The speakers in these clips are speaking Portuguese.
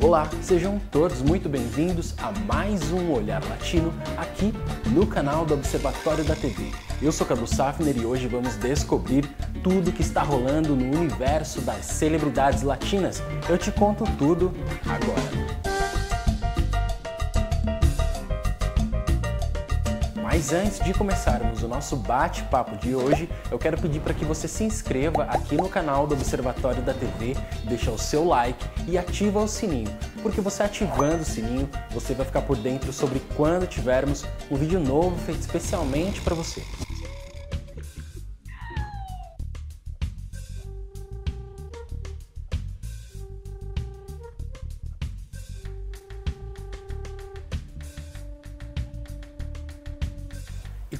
Olá, sejam todos muito bem-vindos a mais um Olhar Latino aqui no canal do Observatório da TV. Eu sou Cadu Safner e hoje vamos descobrir tudo que está rolando no universo das celebridades latinas. Eu te conto tudo agora. Mas antes de começarmos o nosso bate-papo de hoje, eu quero pedir para que você se inscreva aqui no canal do Observatório da TV, deixa o seu like e ativa o sininho, porque você ativando o sininho, você vai ficar por dentro sobre quando tivermos um vídeo novo feito especialmente para você.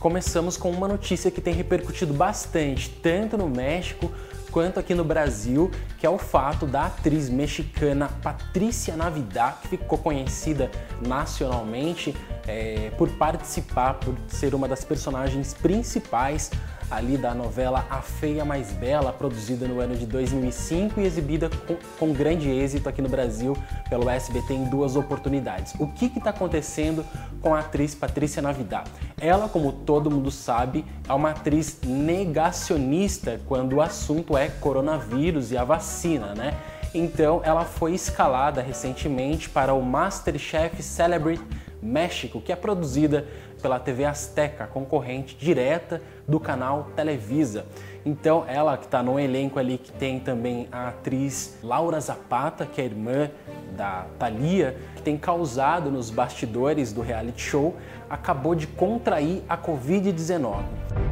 Começamos com uma notícia que tem repercutido bastante, tanto no México quanto aqui no Brasil, que é o fato da atriz mexicana Patrícia Navidad, que ficou conhecida nacionalmente é, por participar, por ser uma das personagens principais ali da novela A Feia Mais Bela, produzida no ano de 2005 e exibida com, com grande êxito aqui no Brasil pelo SBT em duas oportunidades. O que está acontecendo com a atriz Patrícia Navidad? Ela, como todo mundo sabe, é uma atriz negacionista quando o assunto é coronavírus e a vacina, né? Então, ela foi escalada recentemente para o MasterChef Celebrity México, que é produzida pela TV Azteca, concorrente direta do canal Televisa. Então, ela que está no elenco ali, que tem também a atriz Laura Zapata, que é irmã da Thalia, que tem causado nos bastidores do reality show, acabou de contrair a Covid-19.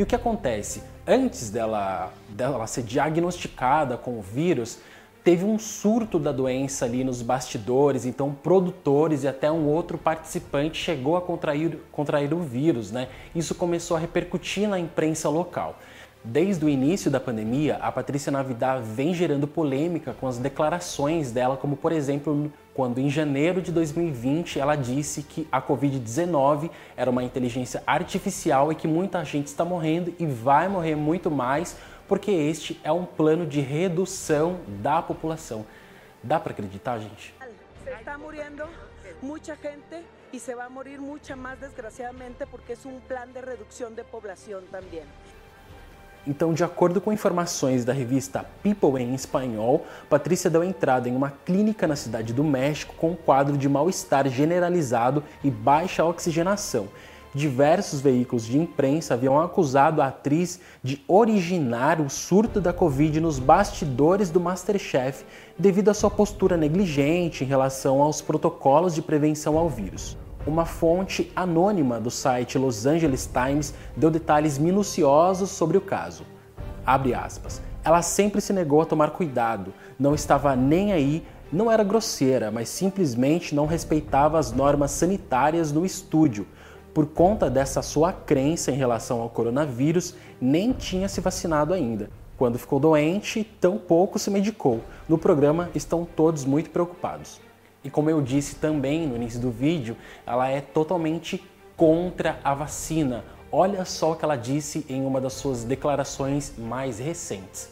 E o que acontece? Antes dela, dela ser diagnosticada com o vírus, teve um surto da doença ali nos bastidores, então produtores e até um outro participante chegou a contrair, contrair o vírus, né? Isso começou a repercutir na imprensa local. Desde o início da pandemia, a Patrícia Navidad vem gerando polêmica com as declarações dela, como por exemplo, quando em janeiro de 2020 ela disse que a Covid-19 era uma inteligência artificial e que muita gente está morrendo e vai morrer muito mais, porque este é um plano de redução da população. Dá para acreditar, gente? Se está morrendo muita gente e se vai morrer muita mais, desgraciadamente, porque é um plano de redução de população também. Então, de acordo com informações da revista People em espanhol, Patrícia deu entrada em uma clínica na cidade do México com um quadro de mal-estar generalizado e baixa oxigenação. Diversos veículos de imprensa haviam acusado a atriz de originar o surto da Covid nos bastidores do Masterchef devido à sua postura negligente em relação aos protocolos de prevenção ao vírus. Uma fonte anônima do site Los Angeles Times deu detalhes minuciosos sobre o caso. Abre aspas. Ela sempre se negou a tomar cuidado, não estava nem aí, não era grosseira, mas simplesmente não respeitava as normas sanitárias no estúdio. Por conta dessa sua crença em relação ao coronavírus, nem tinha se vacinado ainda. Quando ficou doente, tampouco se medicou. No programa estão todos muito preocupados. E como eu disse também no início do vídeo, ela é totalmente contra a vacina. Olha só o que ela disse em uma das suas declarações mais recentes.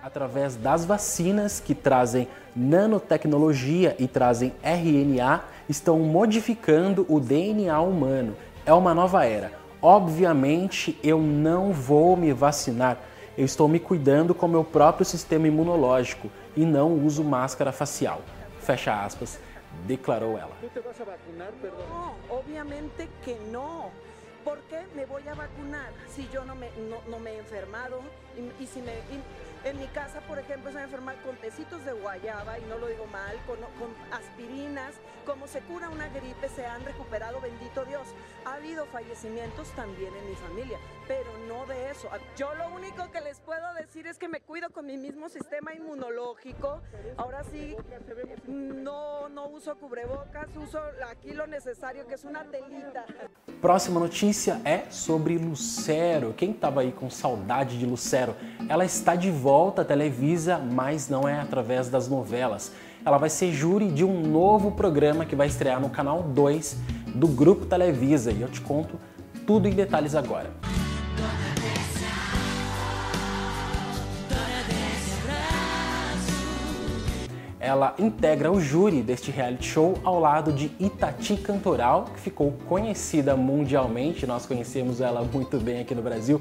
Através das vacinas que trazem nanotecnologia e trazem RNA, estão modificando o DNA humano. É uma nova era. Obviamente, eu não vou me vacinar. Eu estou me cuidando com meu próprio sistema imunológico e não uso máscara facial. Fecha aspas declarou ela. ¿Tú te vas a vacunar, perdón? No, obviamente que no. ¿Por qué me voy a vacunar si yo no me, no, no me he enfermado? Y, y si me, y en mi casa, por ejemplo, se me enferma con tecitos de guayaba, y no lo digo mal, con, con aspirinas. Como se cura una gripe, se han recuperado, bendito Dios. Ha habido fallecimientos también en mi familia, pero no de eso. Yo lo único que les puedo decir es que me cuido con mi mismo sistema inmunológico. Ahora sí, no, no uso cubrebocas, uso aquí lo necesario, que es una telita. Próxima notícia é sobre Lucero. Quem estava aí com saudade de Lucero? Ela está de volta à Televisa, mas não é através das novelas. Ela vai ser júri de um novo programa que vai estrear no canal 2 do Grupo Televisa e eu te conto tudo em detalhes agora. Ela integra o júri deste reality show ao lado de Itati Cantoral, que ficou conhecida mundialmente, nós conhecemos ela muito bem aqui no Brasil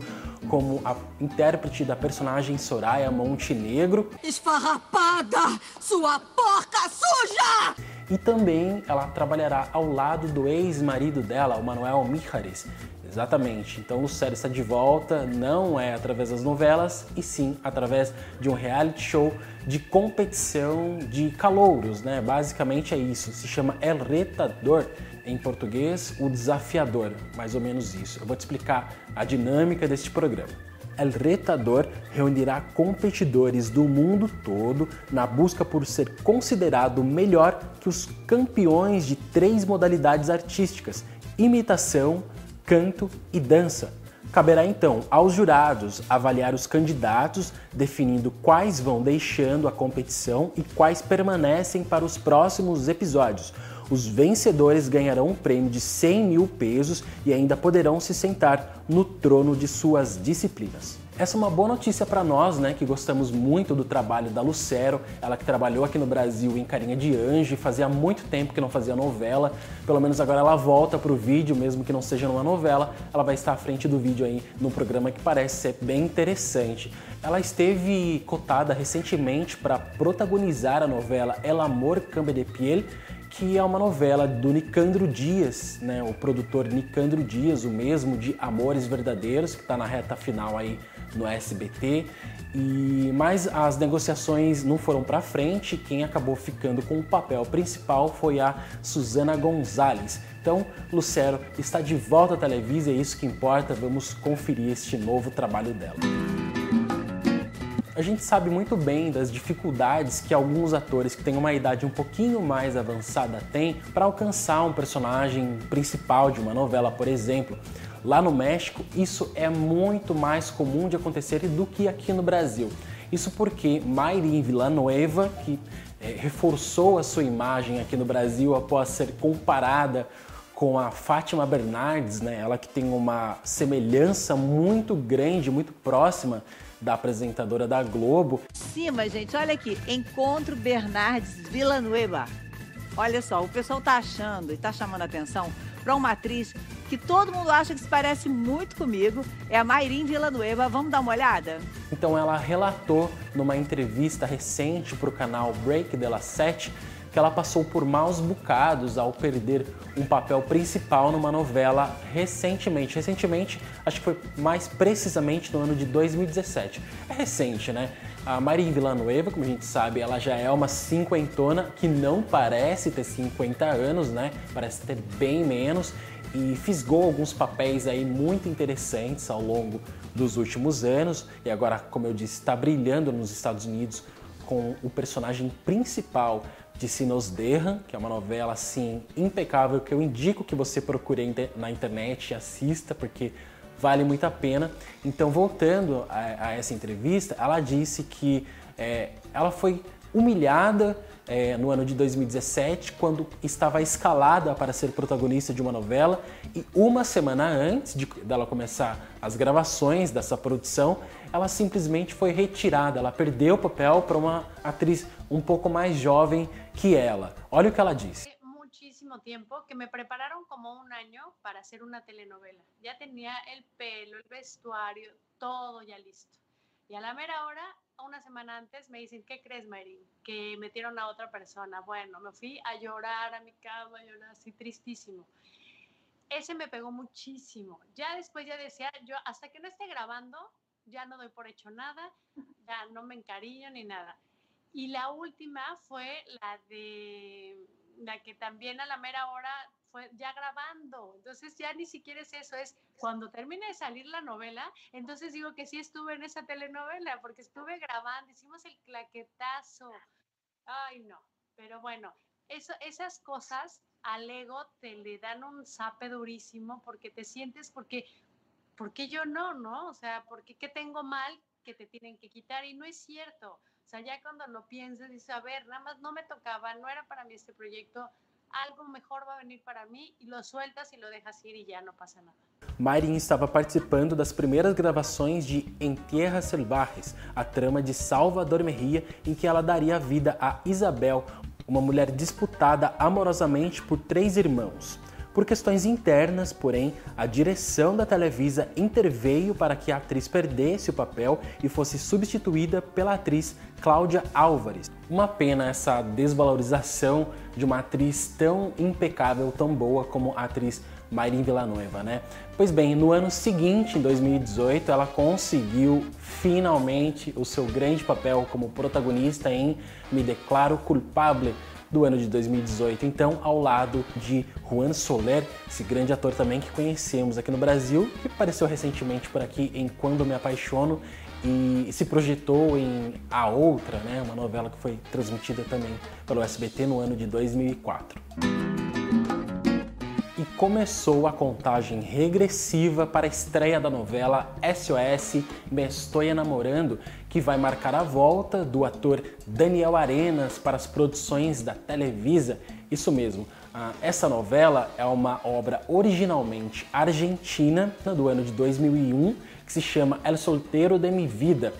como a intérprete da personagem Soraya Montenegro. Esfarrapada, sua porca suja! E também ela trabalhará ao lado do ex-marido dela, o Manuel Mijares, Exatamente. Então série está de volta, não é através das novelas, e sim através de um reality show de competição de calouros, né? Basicamente é isso. Se chama El Retador, em português, o desafiador, mais ou menos isso. Eu vou te explicar a dinâmica deste programa. El Retador reunirá competidores do mundo todo na busca por ser considerado melhor que os campeões de três modalidades artísticas: imitação, canto e dança. Caberá então aos jurados avaliar os candidatos, definindo quais vão deixando a competição e quais permanecem para os próximos episódios. Os vencedores ganharão um prêmio de 100 mil pesos e ainda poderão se sentar no trono de suas disciplinas. Essa é uma boa notícia para nós, né, que gostamos muito do trabalho da Lucero, ela que trabalhou aqui no Brasil em Carinha de Anjo, e fazia muito tempo que não fazia novela, pelo menos agora ela volta para o vídeo, mesmo que não seja numa novela, ela vai estar à frente do vídeo aí num programa que parece ser bem interessante. Ela esteve cotada recentemente para protagonizar a novela El Amor Cambia de Piel, que é uma novela do Nicandro Dias, né, o produtor Nicandro Dias, o mesmo de Amores Verdadeiros, que está na reta final aí no SBT. E mas as negociações não foram para frente. Quem acabou ficando com o papel principal foi a Susana Gonzalez. Então, Lucero está de volta à Televisa, é isso que importa. Vamos conferir este novo trabalho dela. A gente sabe muito bem das dificuldades que alguns atores que têm uma idade um pouquinho mais avançada têm para alcançar um personagem principal de uma novela, por exemplo. Lá no México, isso é muito mais comum de acontecer do que aqui no Brasil. Isso porque Mayrin Villanueva, que é, reforçou a sua imagem aqui no Brasil após ser comparada com a Fátima Bernardes, né? ela que tem uma semelhança muito grande, muito próxima da apresentadora da Globo. Cima, gente, olha aqui, Encontro Bernardes Villanueva. Olha só, o pessoal tá achando e tá chamando a atenção para uma atriz que todo mundo acha que se parece muito comigo, é a Mayrin Villanueva. Vamos dar uma olhada? Então ela relatou numa entrevista recente para o canal Break de la Sete que ela passou por maus bocados ao perder um papel principal numa novela recentemente. Recentemente, acho que foi mais precisamente no ano de 2017. É recente, né? A Maria Villanueva, como a gente sabe, ela já é uma cinquentona que não parece ter 50 anos, né? Parece ter bem menos e fisgou alguns papéis aí muito interessantes ao longo dos últimos anos e agora, como eu disse, está brilhando nos Estados Unidos com o personagem principal de Sinos Derran, que é uma novela assim impecável que eu indico que você procure na internet e assista porque vale muito a pena. Então, voltando a, a essa entrevista, ela disse que é, ela foi humilhada é, no ano de 2017, quando estava escalada para ser protagonista de uma novela, e uma semana antes de dela começar as gravações dessa produção, ela simplesmente foi retirada, ela perdeu o papel para uma atriz um pouco mais jovem que ela. Olha o que ela disse. muchísimo tiempo que me prepararon como un año para hacer una telenovela. Ya tenía el pelo, el vestuario, todo ya listo. Y a la mera hora una semana antes me dicen, ¿qué crees, Marín? Que metieron a otra persona. Bueno, me fui a llorar a mi cama, llorar así tristísimo. Ese me pegó muchísimo. Ya después ya decía, yo hasta que no esté grabando, ya no doy por hecho nada, ya no me encariño ni nada. Y la última fue la de la que también a la mera hora fue ya grabando. Entonces ya ni siquiera es eso, es cuando termine de salir la novela, entonces digo que sí estuve en esa telenovela, porque estuve grabando, hicimos el claquetazo. Ay, no, pero bueno, eso, esas cosas al ego te le dan un zape durísimo porque te sientes, porque, porque yo no, ¿no? O sea, porque qué tengo mal que te tienen que quitar y no es cierto. O sea, ya cuando lo piensas, dices, a ver, nada más no me tocaba, no era para mí este proyecto, algo mejor va a venir para mí y lo sueltas y lo dejas ir y ya no pasa nada. Mayrin estava participando das primeiras gravações de Em Tierras Selvagens, a trama de Salvador Merria, em que ela daria vida a Isabel, uma mulher disputada amorosamente por três irmãos. Por questões internas, porém, a direção da Televisa interveio para que a atriz perdesse o papel e fosse substituída pela atriz Cláudia Álvares. Uma pena essa desvalorização de uma atriz tão impecável, tão boa como a atriz Mayrin Villanueva, né? Pois bem, no ano seguinte, em 2018, ela conseguiu finalmente o seu grande papel como protagonista em Me Declaro Culpable, do ano de 2018, então ao lado de Juan Soler, esse grande ator também que conhecemos aqui no Brasil, que apareceu recentemente por aqui em Quando Me Apaixono e se projetou em A Outra, né, uma novela que foi transmitida também pelo SBT no ano de 2004 e começou a contagem regressiva para a estreia da novela SOS Me Estou Enamorando, que vai marcar a volta do ator Daniel Arenas para as produções da Televisa. Isso mesmo, essa novela é uma obra originalmente argentina do ano de 2001 que se chama El Solteiro de Mi Vida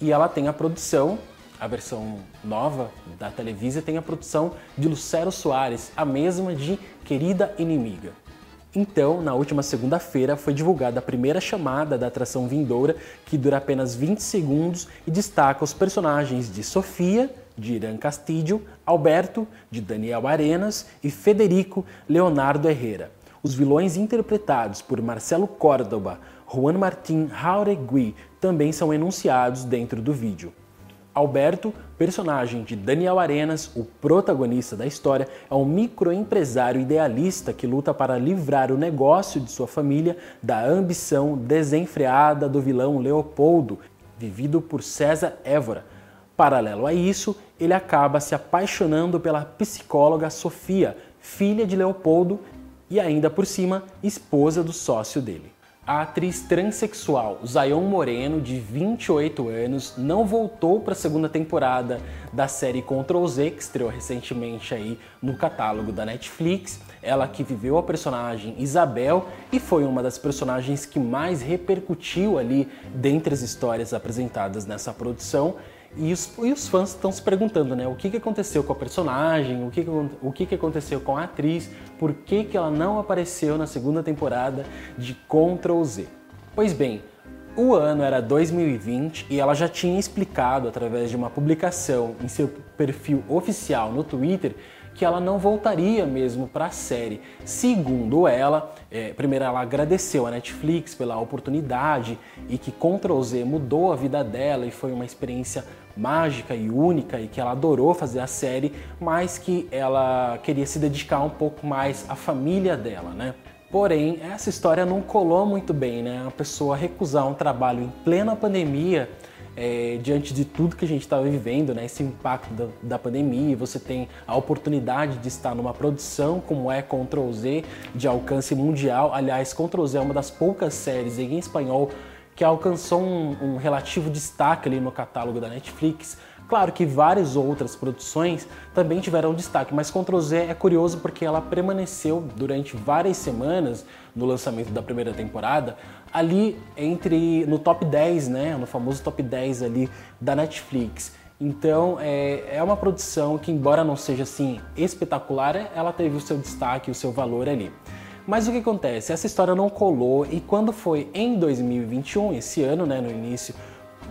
e ela tem a produção a versão nova da Televisa tem a produção de Lucero Soares, a mesma de Querida Inimiga. Então, na última segunda-feira, foi divulgada a primeira chamada da atração vindoura, que dura apenas 20 segundos e destaca os personagens de Sofia, de Irã Castillo, Alberto, de Daniel Arenas e Federico Leonardo Herrera. Os vilões interpretados por Marcelo Córdoba, Juan Martín Jauregui também são enunciados dentro do vídeo. Alberto, personagem de Daniel Arenas, o protagonista da história, é um microempresário idealista que luta para livrar o negócio de sua família da ambição desenfreada do vilão Leopoldo, vivido por César Évora. Paralelo a isso, ele acaba se apaixonando pela psicóloga Sofia, filha de Leopoldo e ainda por cima esposa do sócio dele. A atriz transexual Zayon Moreno, de 28 anos, não voltou para a segunda temporada da série Ctrl Z, que estreou recentemente aí no catálogo da Netflix. Ela que viveu a personagem Isabel e foi uma das personagens que mais repercutiu ali dentre as histórias apresentadas nessa produção. E os, e os fãs estão se perguntando, né? O que, que aconteceu com a personagem, o, que, que, o que, que aconteceu com a atriz, por que, que ela não apareceu na segunda temporada de Ctrl Z. Pois bem, o ano era 2020 e ela já tinha explicado através de uma publicação em seu perfil oficial no Twitter que ela não voltaria mesmo para a série. Segundo ela, é, primeiro ela agradeceu a Netflix pela oportunidade e que Ctrl Z mudou a vida dela e foi uma experiência mágica e única e que ela adorou fazer a série, mas que ela queria se dedicar um pouco mais à família dela, né? Porém, essa história não colou muito bem, né? A pessoa recusar um trabalho em plena pandemia é, diante de tudo que a gente estava vivendo, né, esse impacto da, da, pandemia, você tem a oportunidade de estar numa produção como é Ctrl Z, de alcance mundial. Aliás, Ctrl Z é uma das poucas séries em espanhol que alcançou um, um relativo destaque ali no catálogo da Netflix. Claro que várias outras produções também tiveram destaque, mas Ctrl Z é curioso porque ela permaneceu durante várias semanas no lançamento da primeira temporada ali entre no top 10, né, no famoso top 10 ali da Netflix. Então é, é uma produção que, embora não seja assim espetacular, ela teve o seu destaque, o seu valor ali. Mas o que acontece? Essa história não colou e quando foi em 2021, esse ano, né, no início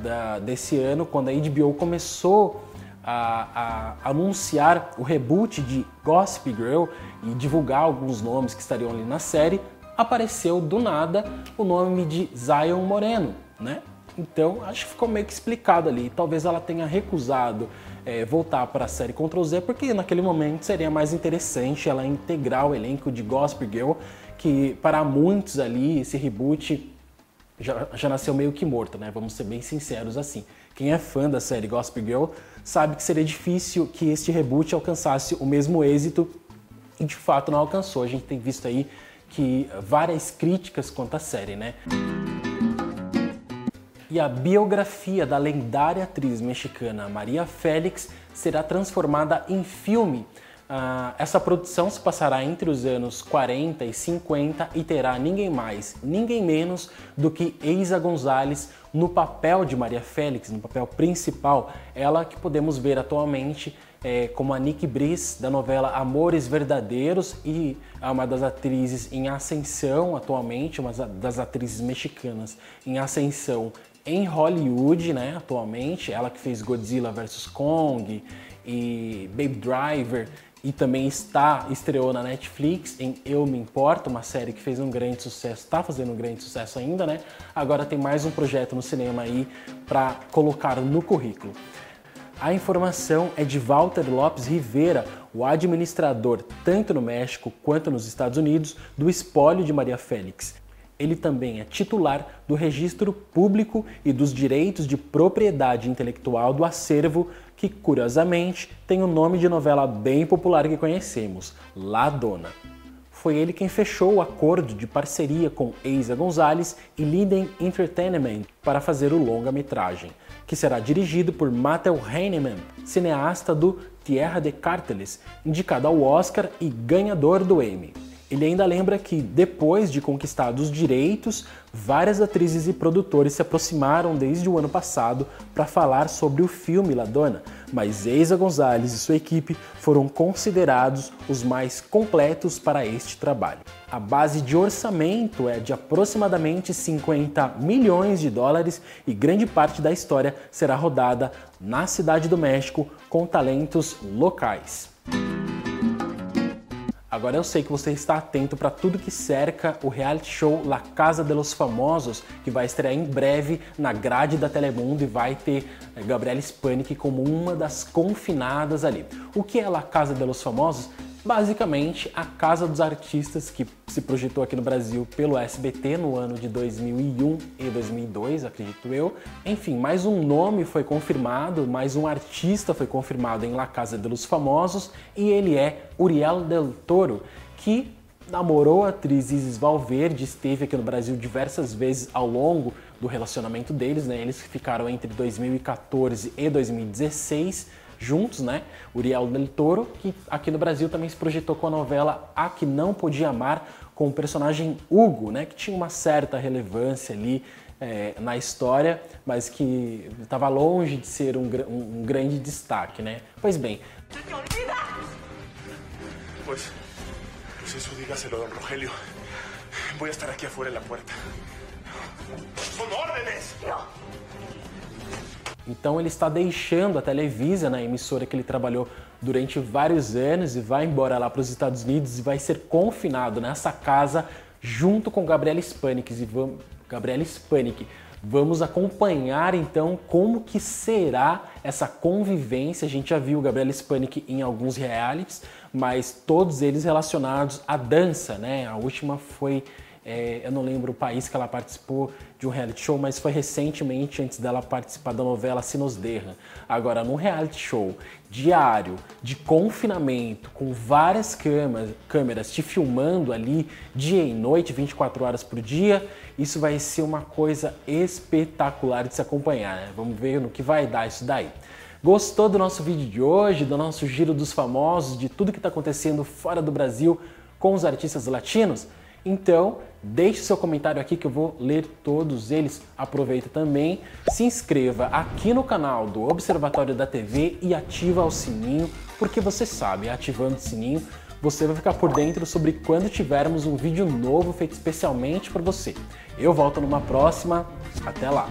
da, desse ano, quando a HBO começou a, a, anunciar o reboot de Gossip Girl e divulgar alguns nomes que estariam ali na série, apareceu do nada o nome de Zion Moreno, né? Então acho que ficou meio que explicado ali. Talvez ela tenha recusado é, voltar para a série Ctrl Z, porque naquele momento seria mais interessante ela integrar o elenco de Gospel Girl, que para muitos ali esse reboot já, já nasceu meio que morto, né? Vamos ser bem sinceros assim. Quem é fã da série Gospel Girl sabe que seria difícil que este reboot alcançasse o mesmo êxito e de fato não alcançou. A gente tem visto aí que várias críticas quanto à série, né? E a biografia da lendária atriz mexicana Maria Félix será transformada em filme. Uh, essa produção se passará entre os anos 40 e 50 e terá ninguém mais, ninguém menos do que Eiza Gonzalez no papel de Maria Félix, no papel principal, ela que podemos ver atualmente é, como a Nick Brice da novela Amores Verdadeiros e é uma das atrizes em ascensão atualmente, uma das atrizes mexicanas em ascensão em Hollywood, né, atualmente, ela que fez Godzilla vs Kong e Baby Driver e também está estreou na Netflix em Eu Me Importo, uma série que fez um grande sucesso, está fazendo um grande sucesso ainda, né? Agora tem mais um projeto no cinema aí para colocar no currículo. A informação é de Walter Lopes Rivera, o administrador tanto no México quanto nos Estados Unidos do espólio de Maria Félix. Ele também é titular do Registro Público e dos Direitos de Propriedade Intelectual do acervo que, curiosamente, tem o nome de novela bem popular que conhecemos, La Dona. Foi ele quem fechou o acordo de parceria com Eiza Gonzalez e Linden Entertainment para fazer o longa-metragem, que será dirigido por Matthew Heinemann, cineasta do Tierra de Carteles, indicado ao Oscar e ganhador do Emmy. Ele ainda lembra que, depois de conquistados os direitos, várias atrizes e produtores se aproximaram desde o ano passado para falar sobre o filme La Dona, mas Eiza Gonzalez e sua equipe foram considerados os mais completos para este trabalho. A base de orçamento é de aproximadamente 50 milhões de dólares e grande parte da história será rodada na Cidade do México com talentos locais. Agora eu sei que você está atento para tudo que cerca o reality show La Casa de los Famosos, que vai estrear em breve na grade da Telemundo e vai ter eh, Gabriela Spanik como uma das confinadas ali. O que é La Casa de los Famosos? Basicamente a Casa dos Artistas que se projetou aqui no Brasil pelo SBT no ano de 2001 e 2002, acredito eu. Enfim, mais um nome foi confirmado, mais um artista foi confirmado em La Casa de los Famosos e ele é Uriel del Toro, que namorou a atriz Isis Valverde, esteve aqui no Brasil diversas vezes ao longo do relacionamento deles, né? Eles ficaram entre 2014 e 2016 juntos, né? Uriel del Toro, que aqui no Brasil também se projetou com a novela A Que Não Podia Amar, com o personagem Hugo, né? Que tinha uma certa relevância ali é, na história, mas que estava longe de ser um, um, um, grande destaque, né? Pois bem. Pois, pues eso dígaselo, don Rogelio. Voy a estar aqui afuera en la puerta. Son órdenes. Então ele está deixando a Televisa, na né, emissora que ele trabalhou durante vários anos, e vai embora lá para os Estados Unidos e vai ser confinado nessa casa junto com Gabriela Spanik. E Gabriela Spanik. Vamos acompanhar então como que será essa convivência. A gente já viu Gabriela Spanik em alguns realities, mas todos eles relacionados à dança, né? A última foi é, eu não lembro o país que ela participou de um reality show, mas foi recentemente antes dela participar da novela Sinos Derra. Agora, num reality show diário, de confinamento, com várias câmeras, câmeras te filmando ali dia e noite, 24 horas por dia, isso vai ser uma coisa espetacular de se acompanhar. Né? Vamos ver no que vai dar isso daí. Gostou do nosso vídeo de hoje, do nosso giro dos famosos, de tudo que está acontecendo fora do Brasil com os artistas latinos? Então, deixe seu comentário aqui que eu vou ler todos eles. Aproveita também, se inscreva aqui no canal do Observatório da TV e ativa o sininho, porque você sabe, ativando o sininho, você vai ficar por dentro sobre quando tivermos um vídeo novo feito especialmente para você. Eu volto numa próxima, até lá!